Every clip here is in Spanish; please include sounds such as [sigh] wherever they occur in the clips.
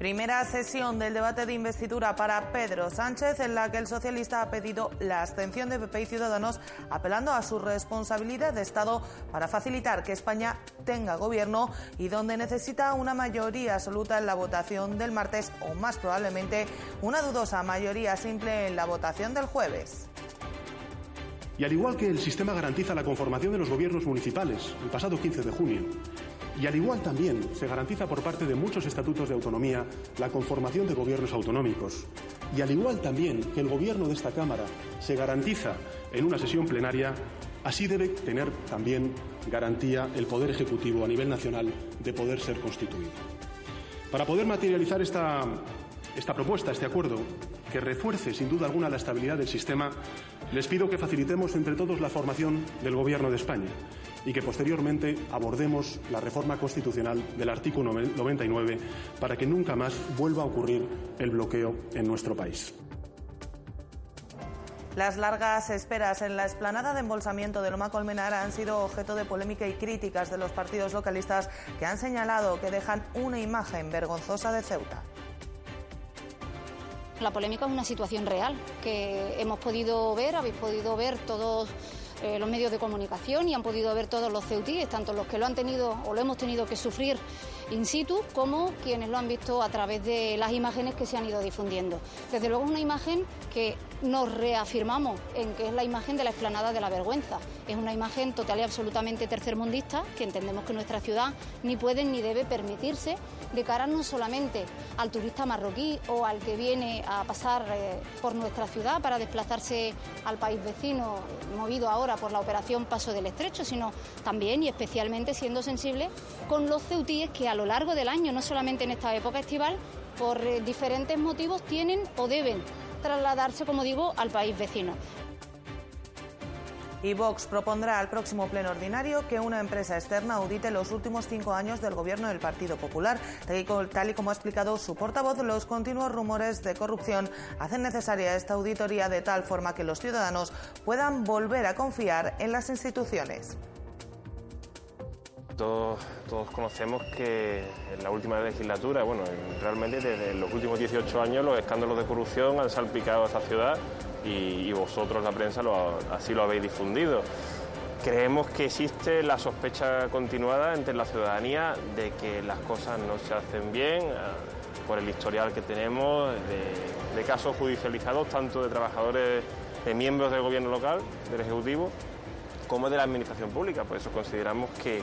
Primera sesión del debate de investidura para Pedro Sánchez, en la que el socialista ha pedido la abstención de PP y Ciudadanos, apelando a su responsabilidad de Estado para facilitar que España tenga gobierno y donde necesita una mayoría absoluta en la votación del martes o, más probablemente, una dudosa mayoría simple en la votación del jueves. Y al igual que el sistema garantiza la conformación de los gobiernos municipales el pasado 15 de junio, y al igual también se garantiza por parte de muchos estatutos de autonomía la conformación de gobiernos autonómicos. Y al igual también que el gobierno de esta Cámara se garantiza en una sesión plenaria, así debe tener también garantía el Poder Ejecutivo a nivel nacional de poder ser constituido. Para poder materializar esta, esta propuesta, este acuerdo, que refuerce sin duda alguna la estabilidad del sistema, les pido que facilitemos entre todos la formación del Gobierno de España y que posteriormente abordemos la reforma constitucional del artículo 99 para que nunca más vuelva a ocurrir el bloqueo en nuestro país. Las largas esperas en la explanada de embolsamiento de Loma Colmenar han sido objeto de polémica y críticas de los partidos localistas que han señalado que dejan una imagen vergonzosa de Ceuta. La polémica es una situación real que hemos podido ver, habéis podido ver todos eh, los medios de comunicación y han podido ver todos los ceutíes, tanto los que lo han tenido o lo hemos tenido que sufrir in situ como quienes lo han visto a través de las imágenes que se han ido difundiendo. Desde luego es una imagen que nos reafirmamos en que es la imagen de la explanada de la vergüenza. Es una imagen total y absolutamente tercermundista que entendemos que nuestra ciudad ni puede ni debe permitirse de cara no solamente al turista marroquí o al que viene a pasar eh, por nuestra ciudad para desplazarse al país vecino, movido ahora por la operación Paso del Estrecho, sino también y especialmente siendo sensible con los ceutíes que a lo largo del año, no solamente en esta época estival, por eh, diferentes motivos tienen o deben trasladarse, como digo, al país vecino. Y Vox propondrá al próximo pleno ordinario que una empresa externa audite los últimos cinco años del gobierno del Partido Popular. Tal y como ha explicado su portavoz, los continuos rumores de corrupción hacen necesaria esta auditoría de tal forma que los ciudadanos puedan volver a confiar en las instituciones. Todos, conocemos que en la última legislatura, bueno, realmente desde los últimos 18 años los escándalos de corrupción han salpicado a esta ciudad y, vosotros, la prensa, así lo habéis difundido. Creemos que existe la sospecha continuada entre la ciudadanía de que las cosas no se hacen bien eh, por el historial que tenemos de, casos judicializados, tanto de trabajadores, de miembros del gobierno local, del Ejecutivo, como de la Administración Pública. Por eso consideramos que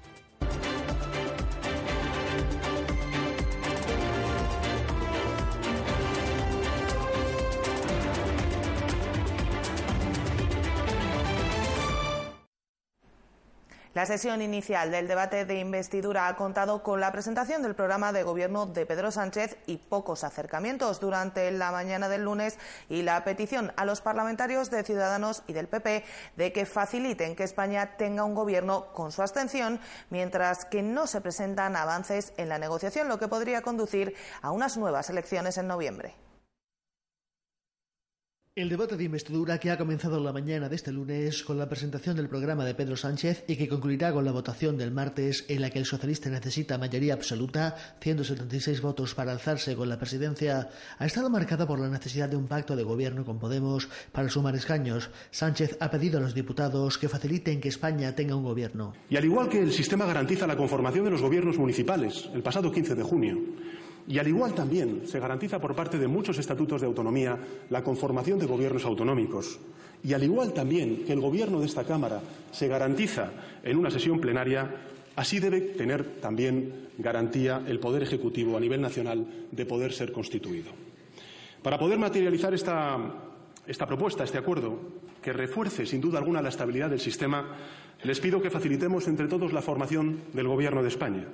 La sesión inicial del debate de investidura ha contado con la presentación del programa de gobierno de Pedro Sánchez y pocos acercamientos durante la mañana del lunes y la petición a los parlamentarios de Ciudadanos y del PP de que faciliten que España tenga un gobierno con su abstención, mientras que no se presentan avances en la negociación, lo que podría conducir a unas nuevas elecciones en noviembre. El debate de investidura que ha comenzado la mañana de este lunes con la presentación del programa de Pedro Sánchez y que concluirá con la votación del martes en la que el socialista necesita mayoría absoluta, 176 votos para alzarse con la presidencia, ha estado marcada por la necesidad de un pacto de gobierno con Podemos para sumar escaños. Sánchez ha pedido a los diputados que faciliten que España tenga un gobierno. Y al igual que el sistema garantiza la conformación de los gobiernos municipales el pasado 15 de junio, y al igual también se garantiza por parte de muchos estatutos de autonomía la conformación de gobiernos autonómicos. Y al igual también que el Gobierno de esta Cámara se garantiza en una sesión plenaria, así debe tener también garantía el Poder Ejecutivo a nivel nacional de poder ser constituido. Para poder materializar esta, esta propuesta, este acuerdo, que refuerce sin duda alguna la estabilidad del sistema, les pido que facilitemos entre todos la formación del Gobierno de España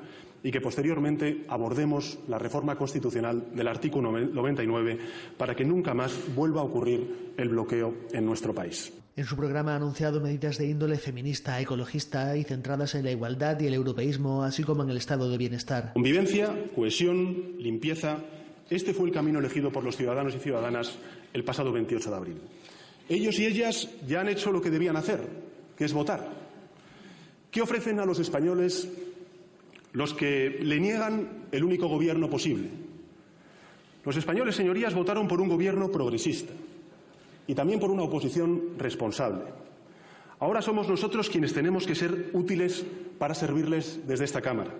y que posteriormente abordemos la reforma constitucional del artículo 99 para que nunca más vuelva a ocurrir el bloqueo en nuestro país. En su programa ha anunciado medidas de índole feminista, ecologista y centradas en la igualdad y el europeísmo, así como en el estado de bienestar. Convivencia, cohesión, limpieza. Este fue el camino elegido por los ciudadanos y ciudadanas el pasado 28 de abril. Ellos y ellas ya han hecho lo que debían hacer, que es votar. ¿Qué ofrecen a los españoles los que le niegan el único gobierno posible? Los españoles, señorías, votaron por un gobierno progresista y también por una oposición responsable. Ahora somos nosotros quienes tenemos que ser útiles para servirles desde esta Cámara.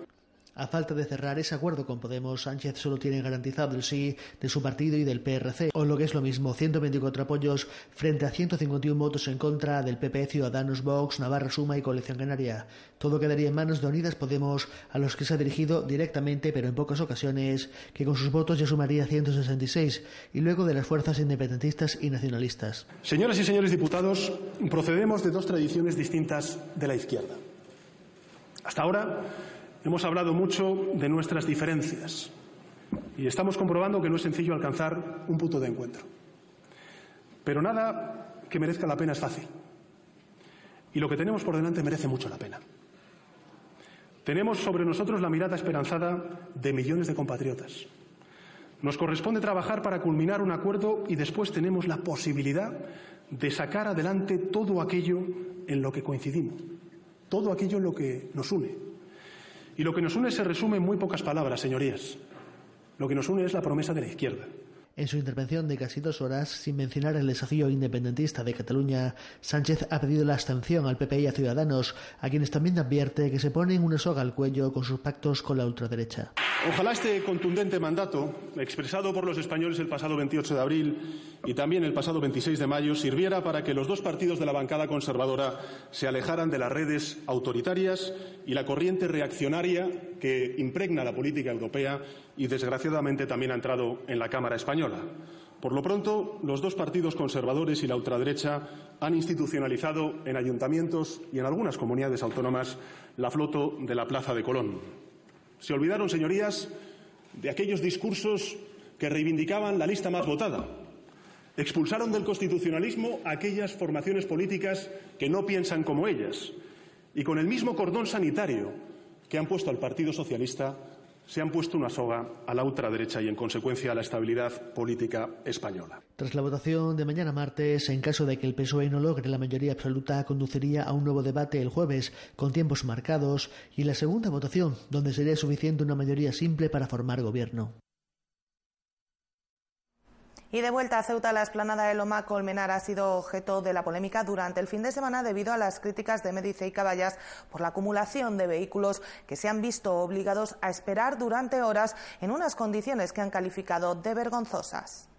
A falta de cerrar ese acuerdo con Podemos, Sánchez solo tiene garantizado el sí de su partido y del PRC, o lo que es lo mismo, 124 apoyos frente a 151 votos en contra del PP, Ciudadanos, Vox, Navarra Suma y Coalición Canaria. Todo quedaría en manos de Unidas Podemos, a los que se ha dirigido directamente, pero en pocas ocasiones, que con sus votos ya sumaría 166, y luego de las fuerzas independentistas y nacionalistas. Señoras y señores diputados, procedemos de dos tradiciones distintas de la izquierda. Hasta ahora, Hemos hablado mucho de nuestras diferencias y estamos comprobando que no es sencillo alcanzar un punto de encuentro. Pero nada que merezca la pena es fácil. Y lo que tenemos por delante merece mucho la pena. Tenemos sobre nosotros la mirada esperanzada de millones de compatriotas. Nos corresponde trabajar para culminar un acuerdo y después tenemos la posibilidad de sacar adelante todo aquello en lo que coincidimos, todo aquello en lo que nos une. Y lo que nos une se resume en muy pocas palabras, señorías. Lo que nos une es la promesa de la izquierda. En su intervención de casi dos horas, sin mencionar el desafío independentista de Cataluña, Sánchez ha pedido la abstención al PP y a Ciudadanos, a quienes también advierte que se ponen una soga al cuello con sus pactos con la ultraderecha. Ojalá este contundente mandato, expresado por los españoles el pasado 28 de abril y también el pasado 26 de mayo, sirviera para que los dos partidos de la bancada conservadora se alejaran de las redes autoritarias y la corriente reaccionaria que impregna la política europea y, desgraciadamente, también ha entrado en la Cámara española. Por lo pronto, los dos partidos conservadores y la ultraderecha han institucionalizado en ayuntamientos y en algunas comunidades autónomas la floto de la Plaza de Colón. Se olvidaron, señorías, de aquellos discursos que reivindicaban la lista más votada. Expulsaron del constitucionalismo a aquellas formaciones políticas que no piensan como ellas. Y con el mismo cordón sanitario que han puesto al Partido Socialista, se han puesto una soga a la ultraderecha y, en consecuencia, a la estabilidad política española. Tras la votación de mañana martes, en caso de que el PSOE no logre la mayoría absoluta, conduciría a un nuevo debate el jueves, con tiempos marcados, y la segunda votación, donde sería suficiente una mayoría simple para formar gobierno. Y de vuelta a Ceuta, la esplanada de Loma Colmenar ha sido objeto de la polémica durante el fin de semana debido a las críticas de Médice y Caballas por la acumulación de vehículos que se han visto obligados a esperar durante horas en unas condiciones que han calificado de vergonzosas.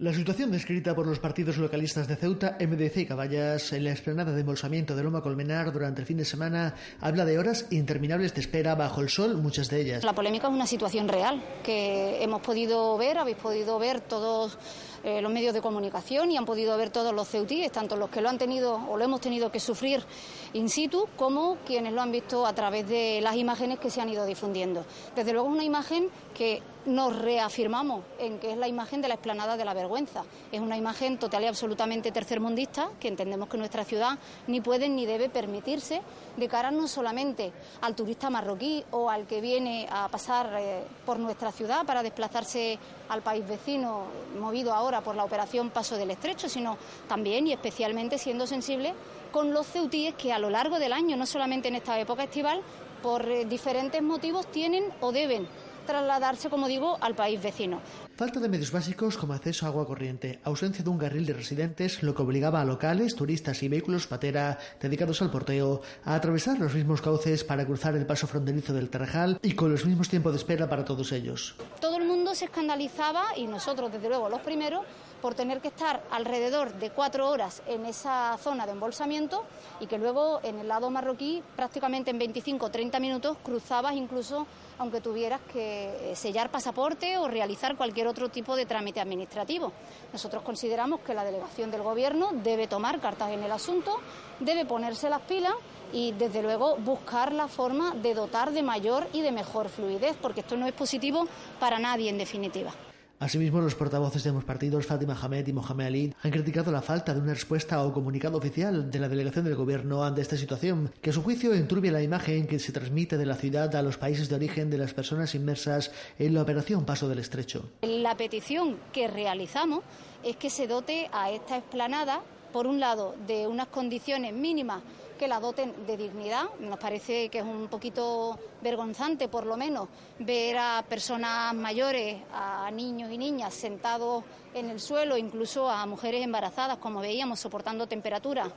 La situación descrita por los partidos localistas de Ceuta, MDC y Caballas en la explanada de embolsamiento de Loma Colmenar durante el fin de semana habla de horas interminables de espera bajo el sol, muchas de ellas. La polémica es una situación real que hemos podido ver, habéis podido ver todos eh, los medios de comunicación y han podido ver todos los ceutíes, tanto los que lo han tenido o lo hemos tenido que sufrir in situ como quienes lo han visto a través de las imágenes que se han ido difundiendo. Desde luego es una imagen que nos reafirmamos en que es la imagen de la explanada de la vergüenza. Es una imagen total y absolutamente tercermundista que entendemos que nuestra ciudad ni puede ni debe permitirse de cara no solamente al turista marroquí o al que viene a pasar eh, por nuestra ciudad para desplazarse al país vecino, movido ahora por la operación Paso del Estrecho, sino también y especialmente siendo sensible con los ceutíes que a lo largo del año, no solamente en esta época estival, por eh, diferentes motivos tienen o deben trasladarse, como digo, al país vecino. Falta de medios básicos como acceso a agua corriente, ausencia de un carril de residentes, lo que obligaba a locales, turistas y vehículos patera dedicados al porteo a atravesar los mismos cauces para cruzar el paso fronterizo del Tarajal y con los mismos tiempos de espera para todos ellos. Todo el mundo se escandalizaba y nosotros, desde luego, los primeros, por tener que estar alrededor de cuatro horas en esa zona de embolsamiento y que luego en el lado marroquí prácticamente en 25 o 30 minutos cruzabas incluso aunque tuvieras que sellar pasaporte o realizar cualquier otro tipo de trámite administrativo. Nosotros consideramos que la delegación del Gobierno debe tomar cartas en el asunto, debe ponerse las pilas y desde luego buscar la forma de dotar de mayor y de mejor fluidez, porque esto no es positivo para nadie en definitiva. Asimismo, los portavoces de ambos partidos, Fátima Hamed y Mohamed Ali, han criticado la falta de una respuesta o comunicado oficial de la delegación del gobierno ante esta situación, que a su juicio enturbia la imagen que se transmite de la ciudad a los países de origen de las personas inmersas en la operación Paso del Estrecho. La petición que realizamos es que se dote a esta explanada, por un lado, de unas condiciones mínimas que la doten de dignidad. Nos parece que es un poquito vergonzante, por lo menos, ver a personas mayores, a niños y niñas sentados en el suelo, incluso a mujeres embarazadas, como veíamos, soportando temperaturas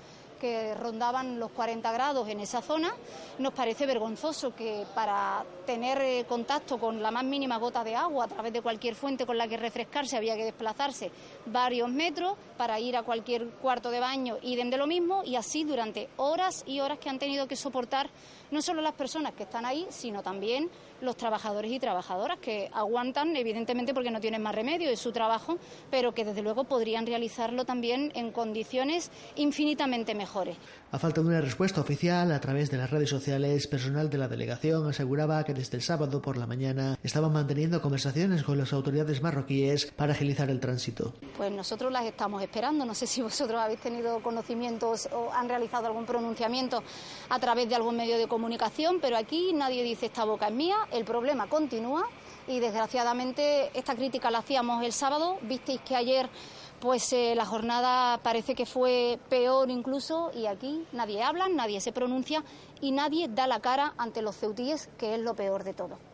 que rondaban los 40 grados en esa zona. Nos parece vergonzoso que para tener eh, contacto con la más mínima gota de agua a través de cualquier fuente con la que refrescarse había que desplazarse varios metros para ir a cualquier cuarto de baño y de lo mismo y así durante horas y horas que han tenido que soportar no solo las personas que están ahí, sino también los trabajadores y trabajadoras que aguantan, evidentemente porque no tienen más remedio, es su trabajo, pero que desde luego podrían realizarlo también en condiciones infinitamente mejores. A falta de una respuesta oficial a través de las redes sociales, personal de la delegación aseguraba que desde el sábado por la mañana estaban manteniendo conversaciones con las autoridades marroquíes para agilizar el tránsito. Pues nosotros las estamos esperando. No sé si vosotros habéis tenido conocimientos o han realizado algún pronunciamiento a través de algún medio de comunicación, pero aquí nadie dice esta boca es mía, el problema continúa y desgraciadamente esta crítica la hacíamos el sábado. Visteis que ayer pues eh, la jornada parece que fue peor incluso y aquí nadie habla, nadie se pronuncia y nadie da la cara ante los ceutíes, que es lo peor de todo.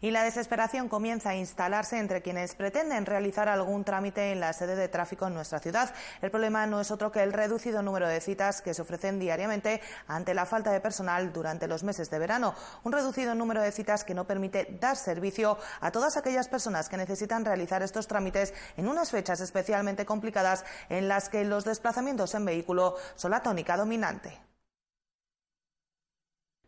Y la desesperación comienza a instalarse entre quienes pretenden realizar algún trámite en la sede de tráfico en nuestra ciudad. El problema no es otro que el reducido número de citas que se ofrecen diariamente ante la falta de personal durante los meses de verano. Un reducido número de citas que no permite dar servicio a todas aquellas personas que necesitan realizar estos trámites en unas fechas especialmente complicadas en las que los desplazamientos en vehículo son la tónica dominante.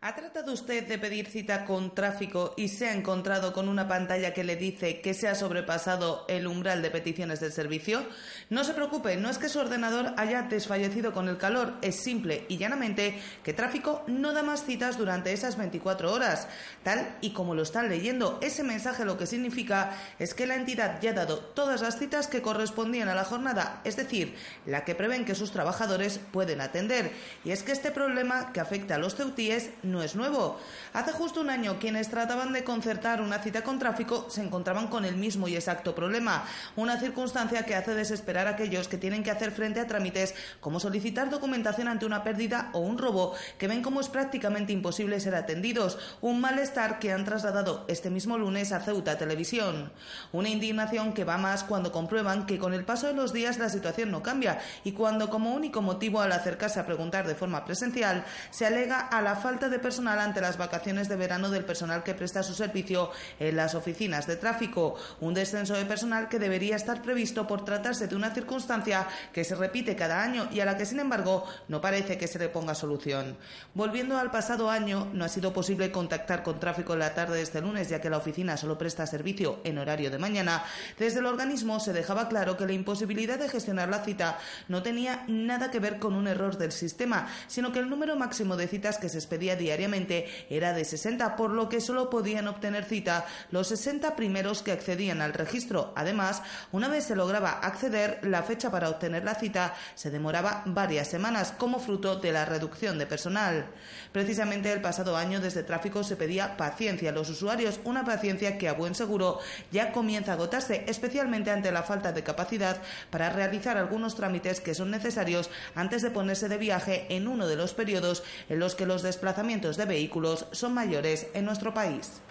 ¿Ha tratado usted de pedir cita con tráfico y se ha encontrado con una pantalla que le dice que se ha sobrepasado el umbral de peticiones del servicio? No se preocupe, no es que su ordenador haya desfallecido con el calor, es simple y llanamente que tráfico no da más citas durante esas 24 horas. Tal y como lo están leyendo, ese mensaje lo que significa es que la entidad ya ha dado todas las citas que correspondían a la jornada, es decir, la que prevén que sus trabajadores pueden atender. Y es que este problema que afecta a los ceutíes no es nuevo. Hace justo un año quienes trataban de concertar una cita con tráfico se encontraban con el mismo y exacto problema, una circunstancia que hace desesperar a aquellos que tienen que hacer frente a trámites como solicitar documentación ante una pérdida o un robo, que ven como es prácticamente imposible ser atendidos, un malestar que han trasladado este mismo lunes a Ceuta Televisión. Una indignación que va más cuando comprueban que con el paso de los días la situación no cambia y cuando como único motivo al acercarse a preguntar de forma presencial se alega a la falta de personal ante las vacaciones de verano del personal que presta su servicio en las oficinas de tráfico, un descenso de personal que debería estar previsto por tratarse de una circunstancia que se repite cada año y a la que, sin embargo, no parece que se le ponga solución. Volviendo al pasado año, no ha sido posible contactar con tráfico en la tarde de este lunes, ya que la oficina solo presta servicio en horario de mañana. Desde el organismo se dejaba claro que la imposibilidad de gestionar la cita no tenía nada que ver con un error del sistema, sino que el número máximo de citas que se expedía día diariamente era de 60, por lo que solo podían obtener cita los 60 primeros que accedían al registro. Además, una vez se lograba acceder, la fecha para obtener la cita se demoraba varias semanas como fruto de la reducción de personal. Precisamente el pasado año desde tráfico se pedía paciencia a los usuarios, una paciencia que a buen seguro ya comienza a agotarse, especialmente ante la falta de capacidad para realizar algunos trámites que son necesarios antes de ponerse de viaje en uno de los periodos en los que los desplazamientos de vehículos son mayores en nuestro país.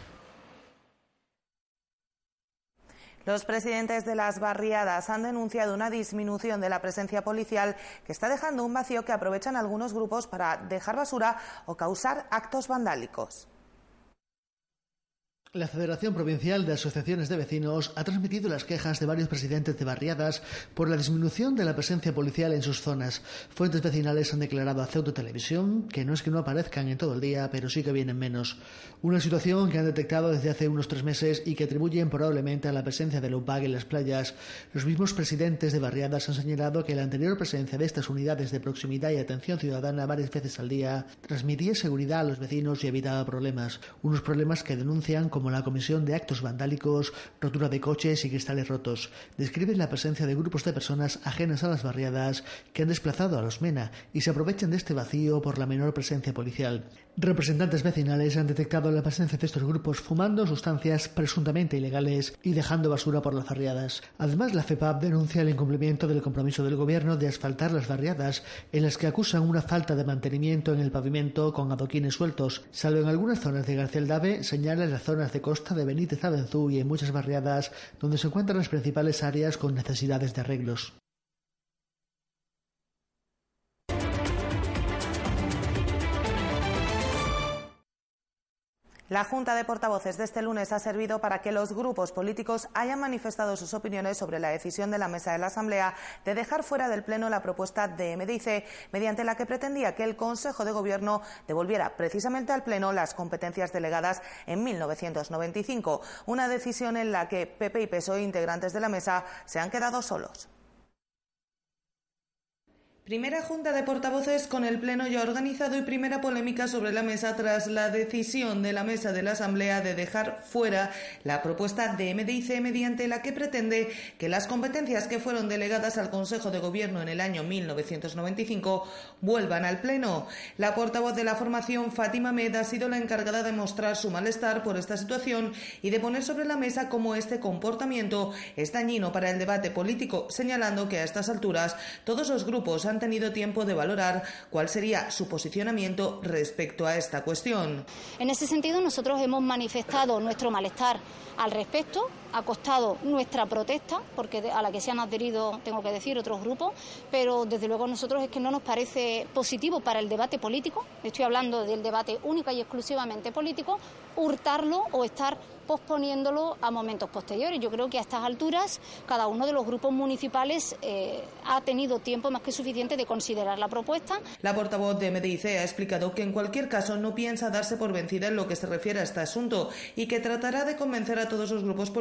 Los presidentes de las barriadas han denunciado una disminución de la presencia policial que está dejando un vacío que aprovechan algunos grupos para dejar basura o causar actos vandálicos. La Federación Provincial de Asociaciones de Vecinos ha transmitido las quejas de varios presidentes de barriadas por la disminución de la presencia policial en sus zonas. Fuentes vecinales han declarado a Ceuta Televisión que no es que no aparezcan en todo el día, pero sí que vienen menos. Una situación que han detectado desde hace unos tres meses y que atribuyen probablemente a la presencia del UPAG en las playas. Los mismos presidentes de barriadas han señalado que la anterior presencia de estas unidades de proximidad y atención ciudadana varias veces al día transmitía seguridad a los vecinos y evitaba problemas. Unos problemas que denuncian como como la comisión de actos vandálicos, rotura de coches y cristales rotos. Describen la presencia de grupos de personas ajenas a las barriadas que han desplazado a los MENA y se aprovechan de este vacío por la menor presencia policial. Representantes vecinales han detectado la presencia de estos grupos fumando sustancias presuntamente ilegales y dejando basura por las barriadas. Además, la FEPAP denuncia el incumplimiento del compromiso del gobierno de asfaltar las barriadas, en las que acusan una falta de mantenimiento en el pavimento con adoquines sueltos. Salvo en algunas zonas de García Dave, señalan las zonas de costa de Benítez Abenzú y en muchas barriadas donde se encuentran las principales áreas con necesidades de arreglos. La Junta de Portavoces de este lunes ha servido para que los grupos políticos hayan manifestado sus opiniones sobre la decisión de la Mesa de la Asamblea de dejar fuera del Pleno la propuesta de MDIC, mediante la que pretendía que el Consejo de Gobierno devolviera precisamente al Pleno las competencias delegadas en 1995, una decisión en la que PP y PSOE, integrantes de la Mesa, se han quedado solos. Primera junta de portavoces con el Pleno ya organizado y primera polémica sobre la mesa tras la decisión de la mesa de la Asamblea de dejar fuera la propuesta de MDIC mediante la que pretende que las competencias que fueron delegadas al Consejo de Gobierno en el año 1995 vuelvan al Pleno. La portavoz de la formación, Fátima Med, ha sido la encargada de mostrar su malestar por esta situación y de poner sobre la mesa cómo este comportamiento es dañino para el debate político, señalando que a estas alturas todos los grupos han tenido tiempo de valorar cuál sería su posicionamiento respecto a esta cuestión. En ese sentido, nosotros hemos manifestado nuestro malestar al respecto, ha costado nuestra protesta, porque a la que se han adherido, tengo que decir, otros grupos, pero desde luego a nosotros es que no nos parece positivo para el debate político, estoy hablando del debate única y exclusivamente político, hurtarlo o estar posponiéndolo a momentos posteriores. Yo creo que a estas alturas cada uno de los grupos municipales eh, ha tenido tiempo más que suficiente de considerar la propuesta. La portavoz de MDIC ha explicado que en cualquier caso no piensa darse por vencida en lo que se refiere a este asunto y que tratará de convencer a todos los grupos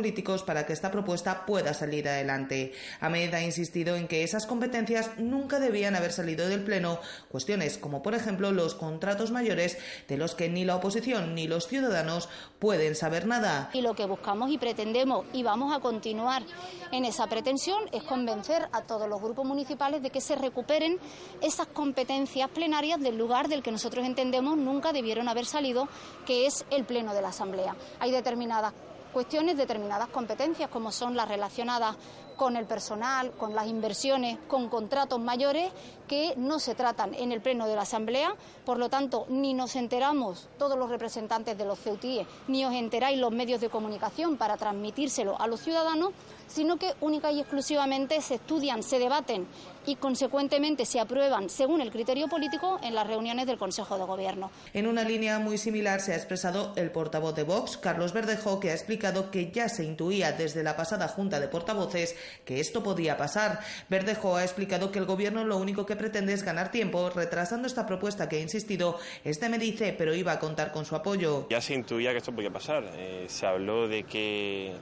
para que esta propuesta pueda salir adelante. Ahmed ha insistido en que esas competencias nunca debían haber salido del Pleno, cuestiones como por ejemplo los contratos mayores de los que ni la oposición ni los ciudadanos pueden saber nada. Y lo que buscamos y pretendemos y vamos a continuar en esa pretensión es convencer a todos los grupos municipales de que se recuperen esas competencias plenarias del lugar del que nosotros entendemos nunca debieron haber salido, que es el Pleno de la Asamblea. Hay determinadas cuestiones, determinadas competencias, como son las relacionadas con el personal, con las inversiones, con contratos mayores que no se tratan en el Pleno de la Asamblea. Por lo tanto, ni nos enteramos todos los representantes de los CEUTIE, ni os enteráis los medios de comunicación para transmitírselo a los ciudadanos, sino que única y exclusivamente se estudian, se debaten y consecuentemente se aprueban según el criterio político en las reuniones del Consejo de Gobierno. En una línea muy similar se ha expresado el portavoz de Vox, Carlos Verdejo, que ha explicado que ya se intuía desde la pasada Junta de Portavoces que esto podía pasar. Verdejo ha explicado que el Gobierno lo único que pretende es ganar tiempo, retrasando esta propuesta que ha insistido este me dice, pero iba a contar con su apoyo. Ya se intuía que esto podía pasar. Eh, se habló de que,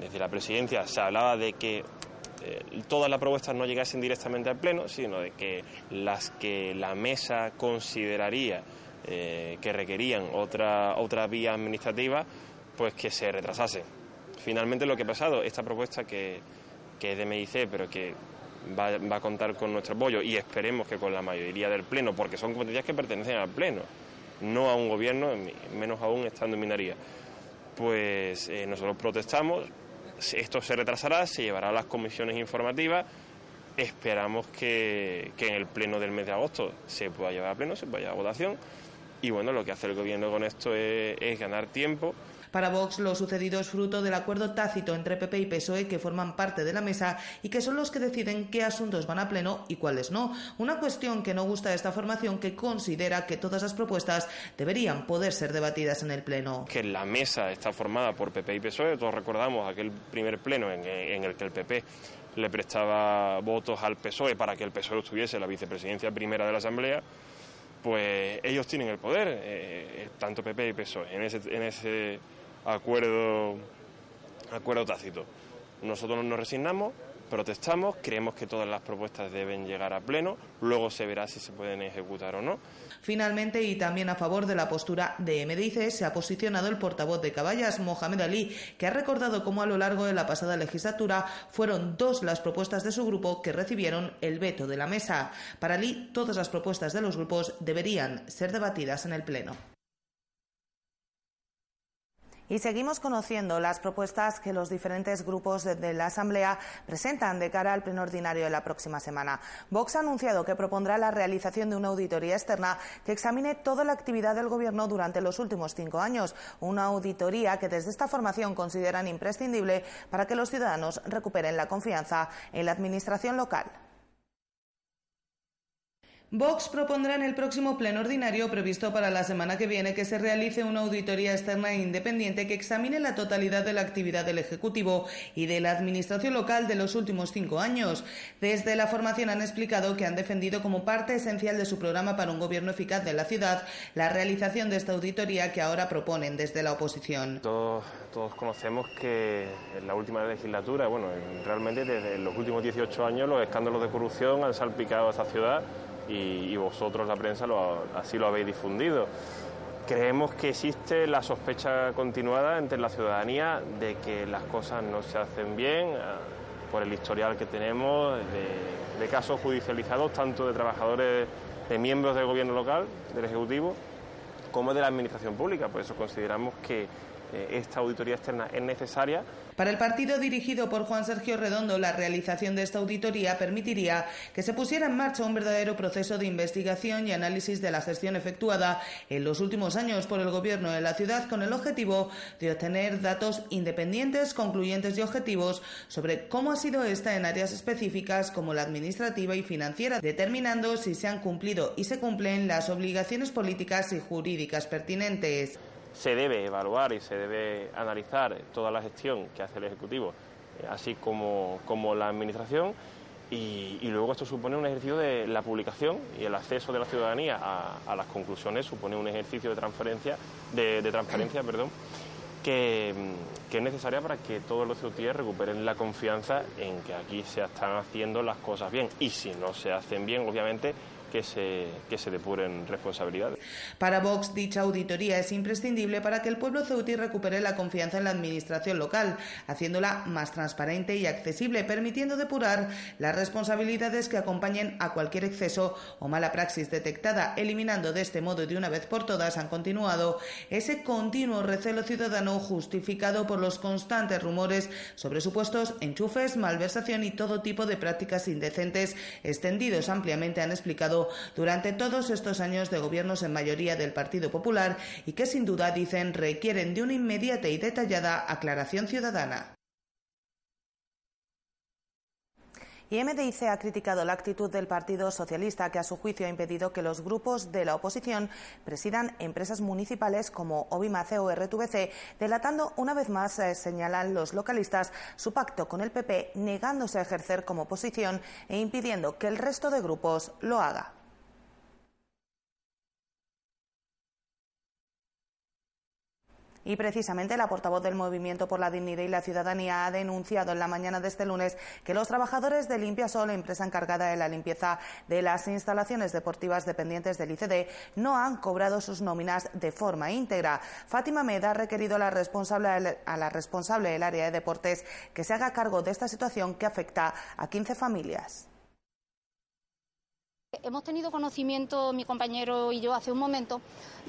desde la presidencia, se hablaba de que eh, todas las propuestas no llegasen directamente al Pleno, sino de que las que la mesa consideraría eh, que requerían otra, otra vía administrativa, pues que se retrasase. Finalmente lo que ha pasado, esta propuesta que, que es de MIC, pero que va, va, a contar con nuestro apoyo y esperemos que con la mayoría del Pleno, porque son competencias que pertenecen al Pleno, no a un gobierno, menos aún estando en minoría. Pues eh, nosotros protestamos, esto se retrasará, se llevará a las comisiones informativas. Esperamos que, que, en el pleno del mes de agosto se pueda llevar a pleno, se pueda llevar a votación. Y bueno, lo que hace el gobierno con esto es, es ganar tiempo. Para Vox, lo sucedido es fruto del acuerdo tácito entre PP y PSOE que forman parte de la mesa y que son los que deciden qué asuntos van a pleno y cuáles no. Una cuestión que no gusta a esta formación que considera que todas las propuestas deberían poder ser debatidas en el pleno. Que la mesa está formada por PP y PSOE. Todos recordamos aquel primer pleno en, el que el PP le prestaba votos al PSOE para que el PSOE estuviese la vicepresidencia primera de la Asamblea pues ellos tienen el poder, eh, tanto PP y PSOE, en ese, en ese acuerdo, acuerdo tácito. Nosotros nos resignamos, protestamos, creemos que todas las propuestas deben llegar a pleno, luego se verá si se pueden ejecutar o no. Finalmente, y también a favor de la postura de MDIC, se ha posicionado el portavoz de Caballas, Mohamed Ali, que ha recordado cómo a lo largo de la pasada legislatura fueron dos las propuestas de su grupo que recibieron el veto de la mesa. Para Ali, todas las propuestas de los grupos deberían ser debatidas en el Pleno. Y seguimos conociendo las propuestas que los diferentes grupos de, la Asamblea presentan de cara al pleno ordinario de la próxima semana. Vox ha anunciado que propondrá la realización de una auditoría externa que examine toda la actividad del Gobierno durante los últimos cinco años. Una auditoría que desde esta formación consideran imprescindible para que los ciudadanos recuperen la confianza en la Administración local. Vox propondrá en el próximo pleno ordinario previsto para la semana que viene que se realice una auditoría externa e independiente que examine la totalidad de la actividad del Ejecutivo y de la Administración local de los últimos cinco años. Desde la formación han explicado que han defendido como parte esencial de su programa para un gobierno eficaz de la ciudad la realización de esta auditoría que ahora proponen desde la oposición. Todos, conocemos que en la última legislatura, bueno, realmente desde los últimos 18 años los escándalos de corrupción han salpicado a esta ciudad y, vosotros, la prensa, así lo habéis difundido. Creemos que existe la sospecha continuada entre la ciudadanía de que las cosas no se hacen bien ah, por el historial que tenemos de, casos judicializados tanto de trabajadores, de miembros del gobierno local, del Ejecutivo, como de la Administración Pública. Por eso consideramos que esta auditoría externa es necesaria. Para el partido dirigido por Juan Sergio Redondo, la realización de esta auditoría permitiría que se pusiera en marcha un verdadero proceso de investigación y análisis de la gestión efectuada en los últimos años por el Gobierno de la ciudad con el objetivo de obtener datos independientes, concluyentes y objetivos sobre cómo ha sido esta en áreas específicas como la administrativa y financiera, determinando si se han cumplido y se cumplen las obligaciones políticas y jurídicas pertinentes se debe evaluar y se debe analizar toda la gestión que hace el Ejecutivo, eh, así como, como la Administración, y, luego esto supone un ejercicio de la publicación y el acceso de la ciudadanía a, las conclusiones supone un ejercicio de transferencia, de, transparencia, [clears throat] perdón, que, que, es necesaria para que todos los ciudadanos recuperen la confianza en que aquí se están haciendo las cosas bien. Y si no se hacen bien, obviamente que se, que se depuren responsabilidades. Para Vox, dicha auditoría es imprescindible para que el pueblo ceutí recupere la confianza en la administración local, haciéndola más transparente y accesible, permitiendo depurar las responsabilidades que acompañen a cualquier exceso o mala praxis detectada, eliminando de este modo de una vez por todas, han continuado, ese continuo recelo ciudadano justificado por los constantes rumores sobre supuestos enchufes, malversación y todo tipo de prácticas indecentes extendidos ampliamente han explicado durante todos estos años de gobiernos en mayoría del Partido Popular y que sin duda, dicen, requieren de una inmediata y detallada aclaración ciudadana. Y MDIC ha criticado la actitud del Partido Socialista, que a su juicio ha impedido que los grupos de la oposición presidan empresas municipales como Obimace o RTVC, delatando una vez más, eh, señalan los localistas, su pacto con el PP, negándose a ejercer como oposición e impidiendo que el resto de grupos lo haga. Y precisamente la portavoz del Movimiento por la Dignidad y la Ciudadanía ha denunciado en la mañana de este lunes que los trabajadores de Limpiasol, empresa encargada de la limpieza de las instalaciones deportivas dependientes del ICD, no han cobrado sus nóminas de forma íntegra. Fátima Meda ha requerido a la responsable, a la responsable del área de deportes que se haga cargo de esta situación que afecta a 15 familias. Hemos tenido conocimiento, mi compañero y yo, hace un momento,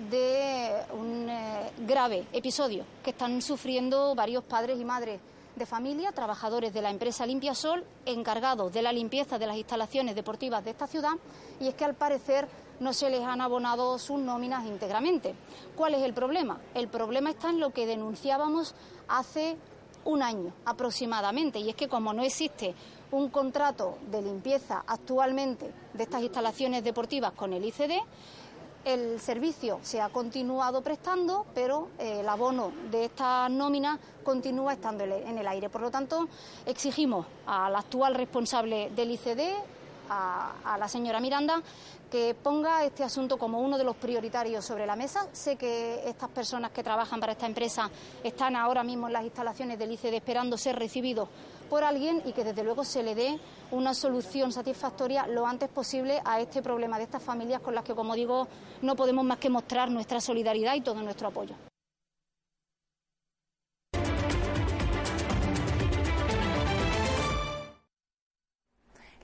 de un eh, grave episodio que están sufriendo varios padres y madres de familia, trabajadores de la empresa Limpia Sol, encargados de la limpieza de las instalaciones deportivas de esta ciudad, y es que al parecer no se les han abonado sus nóminas íntegramente. ¿Cuál es el problema? El problema está en lo que denunciábamos hace un año aproximadamente, y es que como no existe un contrato de limpieza actualmente de estas instalaciones deportivas con el ICD. El servicio se ha continuado prestando, pero eh, el abono de esta nómina continúa estando en el aire. Por lo tanto, exigimos al actual responsable del ICD a, la señora Miranda que ponga este asunto como uno de los prioritarios sobre la mesa. Sé que estas personas que trabajan para esta empresa están ahora mismo en las instalaciones del ICED esperando ser recibidos por alguien y que desde luego se le dé una solución satisfactoria lo antes posible a este problema de estas familias con las que, como digo, no podemos más que mostrar nuestra solidaridad y todo nuestro apoyo.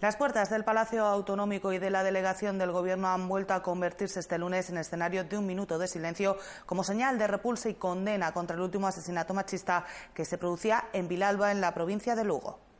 Las puertas del Palacio Autonómico y de la delegación del Gobierno han vuelto a convertirse este lunes en escenario de un minuto de silencio como señal de repulsa y condena contra el último asesinato machista que se producía en Vilalba, en la provincia de Lugo.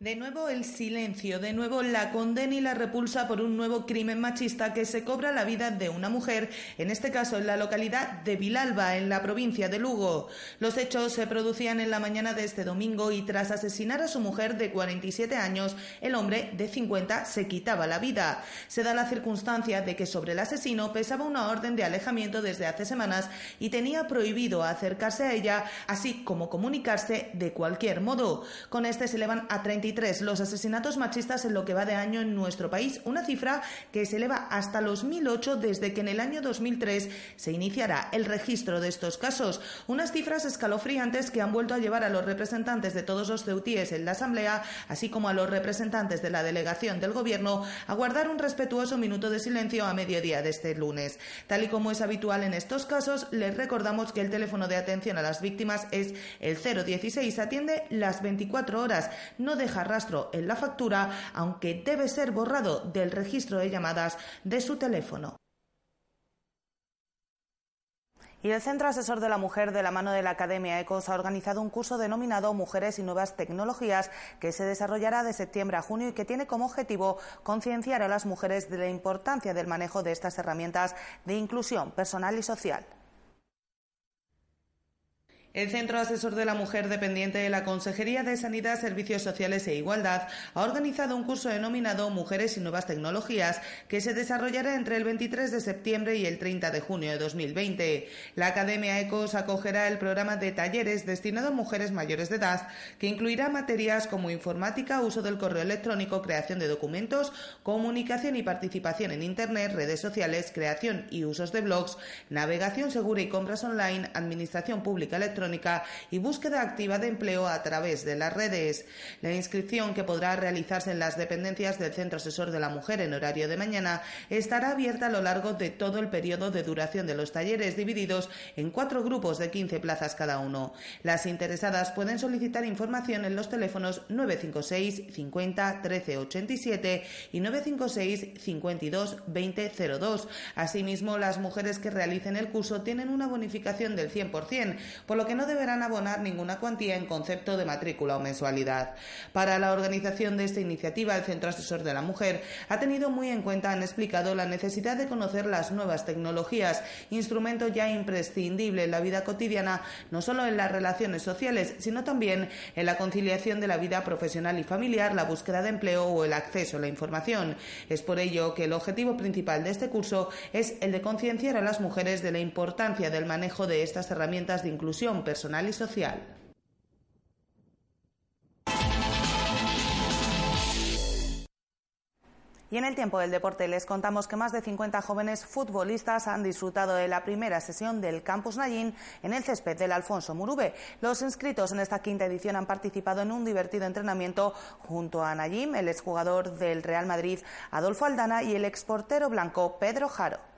De nuevo el silencio, de nuevo la condena y la repulsa por un nuevo crimen machista que se cobra la vida de una mujer, en este caso en la localidad de Vilalba, en la provincia de Lugo. Los hechos se producían en la mañana de este domingo y tras asesinar a su mujer de 47 años, el hombre de 50 se quitaba la vida. Se da la circunstancia de que sobre el asesino pesaba una orden de alejamiento desde hace semanas y tenía prohibido acercarse a ella, así como comunicarse de cualquier modo. Con este se elevan a 30 los asesinatos machistas en lo que va de año en nuestro país, una cifra que se eleva hasta los 1.008 desde que en el año 2003 se iniciará el registro de estos casos. Unas cifras escalofriantes que han vuelto a llevar a los representantes de todos los ceutíes en la Asamblea, así como a los representantes de la delegación del Gobierno, a guardar un respetuoso minuto de silencio a mediodía de este lunes. Tal y como es habitual en estos casos, les recordamos que el teléfono de atención a las víctimas es el 016, atiende las 24 horas, no deja rastro en la factura, aunque debe ser borrado del registro de llamadas de su teléfono. Y el Centro Asesor de la Mujer de la mano de la Academia ECOS ha organizado un curso denominado Mujeres y Nuevas Tecnologías que se desarrollará de septiembre a junio y que tiene como objetivo concienciar a las mujeres de la importancia del manejo de estas herramientas de inclusión personal y social. El Centro Asesor de la Mujer, dependiente de la Consejería de Sanidad, Servicios Sociales e Igualdad, ha organizado un curso denominado Mujeres y Nuevas Tecnologías, que se desarrollará entre el 23 de septiembre y el 30 de junio de 2020. La Academia ECOS acogerá el programa de talleres destinado a mujeres mayores de edad, que incluirá materias como informática, uso del correo electrónico, creación de documentos, comunicación y participación en Internet, redes sociales, creación y usos de blogs, navegación segura y compras online, administración pública electrónica, y búsqueda activa de empleo a través de las redes. La inscripción, que podrá realizarse en las dependencias del Centro Asesor de la Mujer en horario de mañana, estará abierta a lo largo de todo el periodo de duración de los talleres, divididos en cuatro grupos de 15 plazas cada uno. Las interesadas pueden solicitar información en los teléfonos 956 50 13 87 y 956 52 20 02. Asimismo, las mujeres que realicen el curso tienen una bonificación del 100%, por lo que no deberán abonar ninguna cuantía en concepto de matrícula o mensualidad. Para la organización de esta iniciativa, el Centro Asesor de la Mujer ha tenido muy en cuenta, han explicado, la necesidad de conocer las nuevas tecnologías, instrumento ya imprescindible en la vida cotidiana, no solo en las relaciones sociales, sino también en la conciliación de la vida profesional y familiar, la búsqueda de empleo o el acceso a la información. Es por ello que el objetivo principal de este curso es el de concienciar a las mujeres de la importancia del manejo de estas herramientas de inclusión personal y social. Y en el tiempo del deporte les contamos que más de 50 jóvenes futbolistas han disfrutado de la primera sesión del Campus Nayín en el césped del Alfonso Murube. Los inscritos en esta quinta edición han participado en un divertido entrenamiento junto a Nayim, el exjugador del Real Madrid Adolfo Aldana y el exportero blanco Pedro Jaro.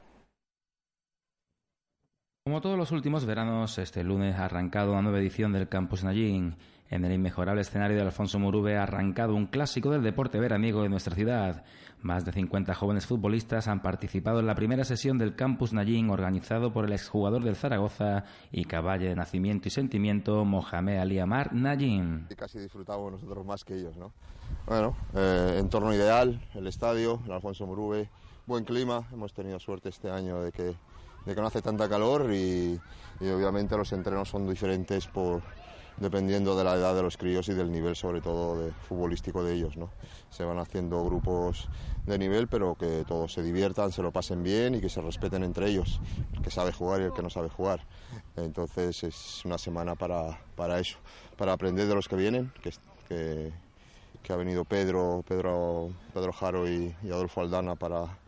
Como todos los últimos veranos, este lunes ha arrancado una nueva edición del Campus Nallín. En el inmejorable escenario de Alfonso Murube ha arrancado un clásico del deporte veraniego de nuestra ciudad. Más de 50 jóvenes futbolistas han participado en la primera sesión del Campus Nallín organizado por el exjugador del Zaragoza y caballo de nacimiento y sentimiento Mohamed Ali Amar Nallín. Casi disfrutamos nosotros más que ellos, ¿no? Bueno, eh, entorno ideal, el estadio, el Alfonso Murube, buen clima, hemos tenido suerte este año de que de que no hace tanta calor y, obviamente los entrenos son diferentes por, dependiendo de la edad de los críos y del nivel sobre todo futbolístico de ellos. ¿no? Se van haciendo grupos de nivel pero que todos se diviertan, se lo pasen bien y que se respeten entre ellos, el que sabe jugar y el que no sabe jugar. Entonces es una semana para, para eso, para aprender de los que vienen, que, que que ha venido Pedro, Pedro, Pedro Jaro y, Adolfo Aldana para,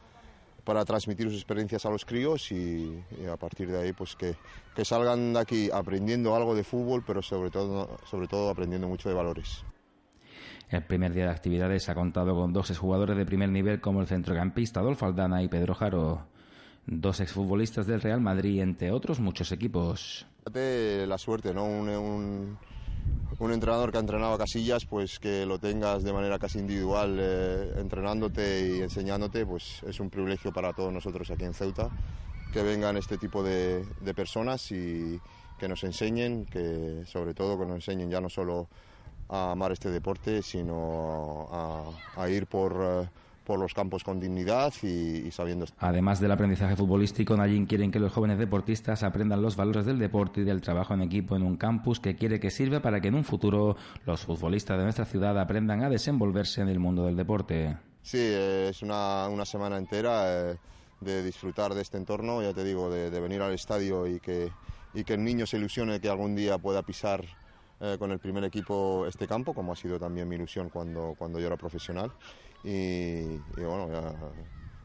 para transmitir sus experiencias a los críos y, a partir de ahí pues que, que, salgan de aquí aprendiendo algo de fútbol, pero sobre todo, sobre todo aprendiendo mucho de valores. El primer día de actividades ha contado con dos exjugadores de primer nivel como el centrocampista Adolfo Aldana y Pedro Jaro, dos exfutbolistas del Real Madrid, entre otros muchos equipos. La suerte, ¿no? un un entrenador que ha entrenado a Casillas, pues que lo tengas de manera casi individual eh, entrenándote y enseñándote, pues es un privilegio para todos nosotros aquí en Ceuta que vengan este tipo de, personas y que nos enseñen, que sobre todo que nos enseñen ya no solo a amar este deporte, sino a, ir por... Eh, por los campos con dignidad y, sabiendo. Además del aprendizaje futbolístico, Nayín quieren que los jóvenes deportistas aprendan los valores del deporte y del trabajo en equipo en un campus que quiere que sirva para que en un futuro los futbolistas de nuestra ciudad aprendan a desenvolverse en el mundo del deporte. Sí, es una, semana entera eh, de disfrutar de este entorno, ya te digo, de, venir al estadio y que, y que el niño se ilusione que algún día pueda pisar eh, con el primer equipo este campo, como ha sido también mi ilusión cuando, cuando yo era profesional y, bueno,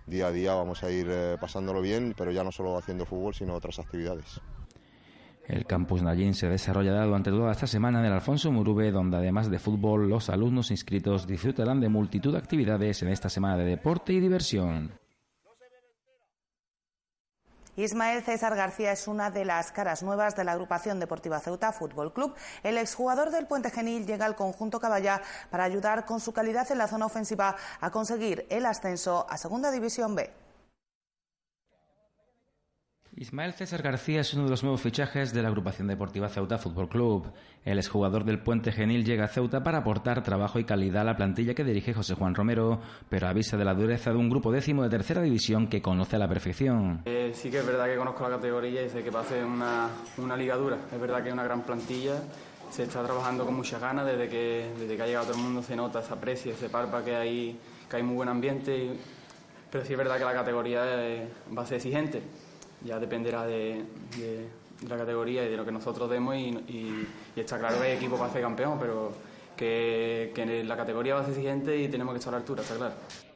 día a día vamos a ir eh, pasándolo bien, pero ya no solo haciendo fútbol, sino otras actividades. El campus Nallín se desarrollará durante toda esta semana en el Alfonso Murube, donde además de fútbol, los alumnos inscritos disfrutarán de multitud de actividades en esta semana de deporte y diversión. Ismael César García es una de las caras nuevas de la agrupación deportiva Ceuta Fútbol Club. El exjugador del Puente Genil llega al conjunto Caballá para ayudar con su calidad en la zona ofensiva a conseguir el ascenso a Segunda División B. Ismael César García es uno de los nuevos fichajes de la agrupación deportiva Ceuta Fútbol Club. El exjugador del Puente Genil llega a Ceuta para aportar trabajo y calidad a la plantilla que dirige José Juan Romero, pero avisa de la dureza de un grupo décimo de tercera división que conoce a la perfección. Eh, sí que es verdad que conozco la categoría y sé que ser una, una ligadura. Es verdad que es una gran plantilla, se está trabajando con muchas ganas desde que, desde que ha llegado todo el mundo, se nota, se aprecia, se palpa que hay, que hay muy buen ambiente, pero sí es verdad que la categoría eh, va a ser exigente ya dependerá de, la categoría y de lo que nosotros demos y, está claro que hay equipo para ser campeón, pero que, la categoría va a ser exigente y tenemos que estar a la altura, está claro.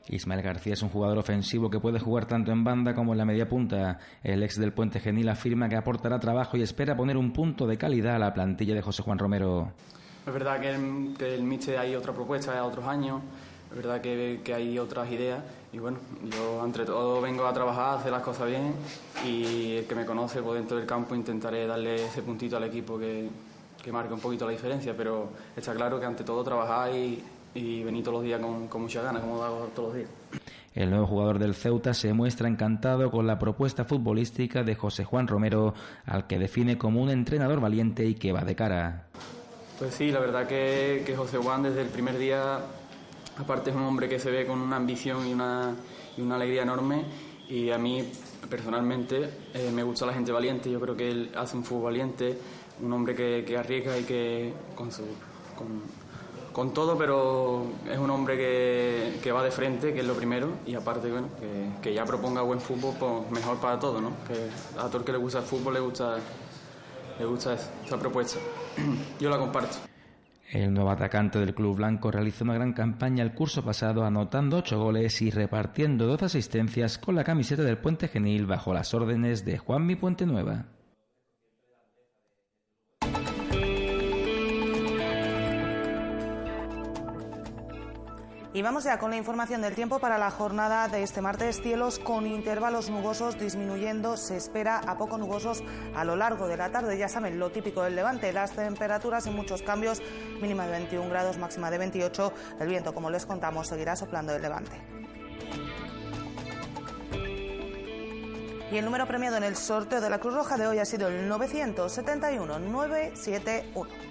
Ismael García es un jugador ofensivo que puede jugar tanto en banda como en la media punta. El ex del Puente Genil afirma que aportará trabajo y espera poner un punto de calidad a la plantilla de José Juan Romero. Es verdad que en, que el Miche hay otra propuesta de otros años, es verdad que, que hay otras ideas y bueno, yo entre todo vengo a trabajar, a hacer las cosas bien y el que me conoce pues dentro del campo intentaré darle ese puntito al equipo que, que marque un poquito la diferencia, pero está claro que ante todo trabajar y, y venir todos los días con, con muchas ganas, como hago todos los días. El nuevo jugador del Ceuta se muestra encantado con la propuesta futbolística de José Juan Romero, al que define como un entrenador valiente y que va de cara. Pues sí, la verdad que, que José Juan desde el primer día Aparte es un hombre que se ve con una ambición y una, y una alegría enorme y a mí personalmente eh, me gusta la gente valiente, yo creo que él hace un fútbol valiente, un hombre que, que arriesga y que con, su, con, con, todo, pero es un hombre que, que, va de frente, que es lo primero, y aparte bueno, que, que ya proponga buen fútbol, pues mejor para todos, ¿no? que a todo el que le gusta el fútbol le gusta, le gusta esa propuesta. [clears throat] yo la comparto. El nuevo atacante del Club Blanco realizó una gran campaña el curso pasado anotando ocho goles y repartiendo dos asistencias con la camiseta del Puente Genil bajo las órdenes de Juanmi Puente Nueva. Y vamos ya con la información del tiempo para la jornada de este martes. Cielos con intervalos nubosos disminuyendo. Se espera a poco nubosos a lo largo de la tarde. Ya saben, lo típico del levante. Las temperaturas en muchos cambios. Mínima de 21 grados, máxima de 28. El viento, como les contamos, seguirá soplando del levante. Y el número premiado en el sorteo de la Cruz Roja de hoy ha sido el 971 971.